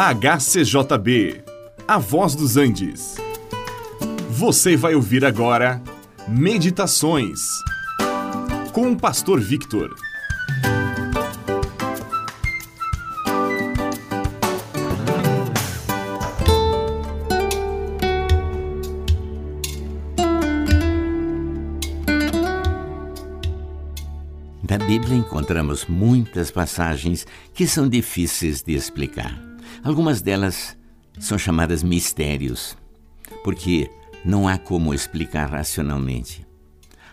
HCJB, A Voz dos Andes. Você vai ouvir agora Meditações com o Pastor Victor. Na Bíblia encontramos muitas passagens que são difíceis de explicar. Algumas delas são chamadas mistérios, porque não há como explicar racionalmente.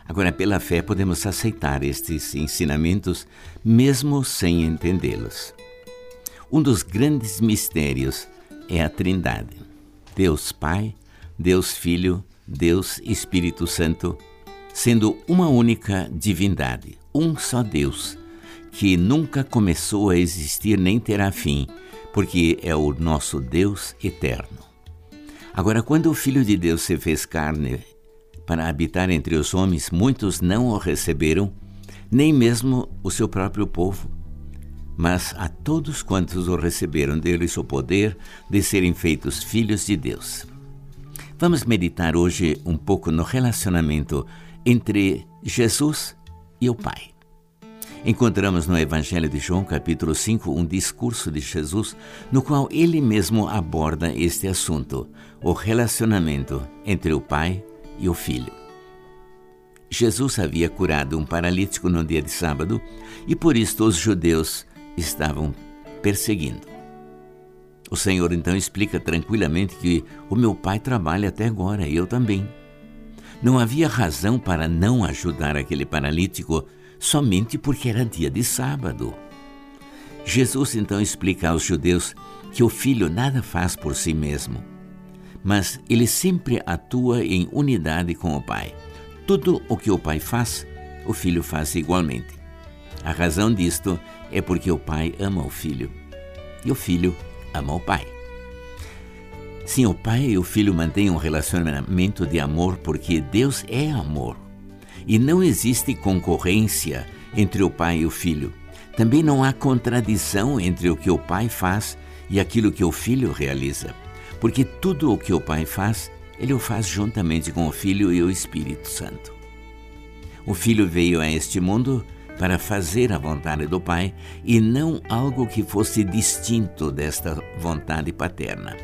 Agora, pela fé, podemos aceitar estes ensinamentos mesmo sem entendê-los. Um dos grandes mistérios é a Trindade: Deus Pai, Deus Filho, Deus Espírito Santo, sendo uma única divindade, um só Deus, que nunca começou a existir nem terá fim porque é o nosso Deus eterno. Agora, quando o Filho de Deus se fez carne para habitar entre os homens, muitos não o receberam, nem mesmo o seu próprio povo. Mas a todos quantos o receberam, deu-lhes o poder de serem feitos filhos de Deus. Vamos meditar hoje um pouco no relacionamento entre Jesus e o Pai. Encontramos no Evangelho de João, capítulo 5, um discurso de Jesus no qual ele mesmo aborda este assunto, o relacionamento entre o Pai e o Filho. Jesus havia curado um paralítico no dia de sábado e por isso os judeus estavam perseguindo. O Senhor então explica tranquilamente que o meu pai trabalha até agora e eu também. Não havia razão para não ajudar aquele paralítico somente porque era dia de sábado. Jesus então explica aos judeus que o filho nada faz por si mesmo, mas ele sempre atua em unidade com o pai. Tudo o que o pai faz, o filho faz igualmente. A razão disto é porque o pai ama o filho e o filho ama o pai. Sim, o pai e o filho mantêm um relacionamento de amor porque Deus é amor e não existe concorrência entre o pai e o filho. Também não há contradição entre o que o pai faz e aquilo que o filho realiza, porque tudo o que o pai faz, ele o faz juntamente com o filho e o Espírito Santo. O filho veio a este mundo para fazer a vontade do pai e não algo que fosse distinto desta vontade paterna.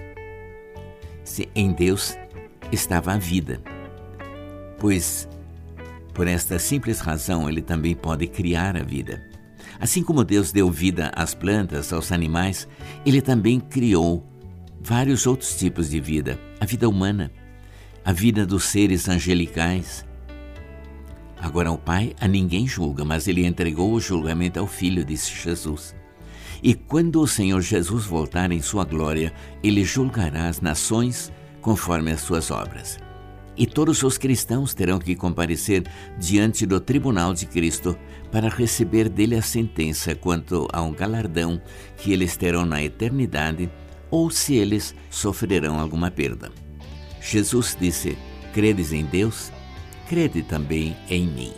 Se em Deus estava a vida, pois por esta simples razão, ele também pode criar a vida. Assim como Deus deu vida às plantas, aos animais, ele também criou vários outros tipos de vida: a vida humana, a vida dos seres angelicais. Agora, o Pai a ninguém julga, mas ele entregou o julgamento ao Filho, disse Jesus. E quando o Senhor Jesus voltar em sua glória, ele julgará as nações conforme as suas obras e todos os cristãos terão que comparecer diante do tribunal de Cristo para receber dele a sentença quanto a um galardão que eles terão na eternidade ou se eles sofrerão alguma perda. Jesus disse: Credes em Deus? Crede também em mim.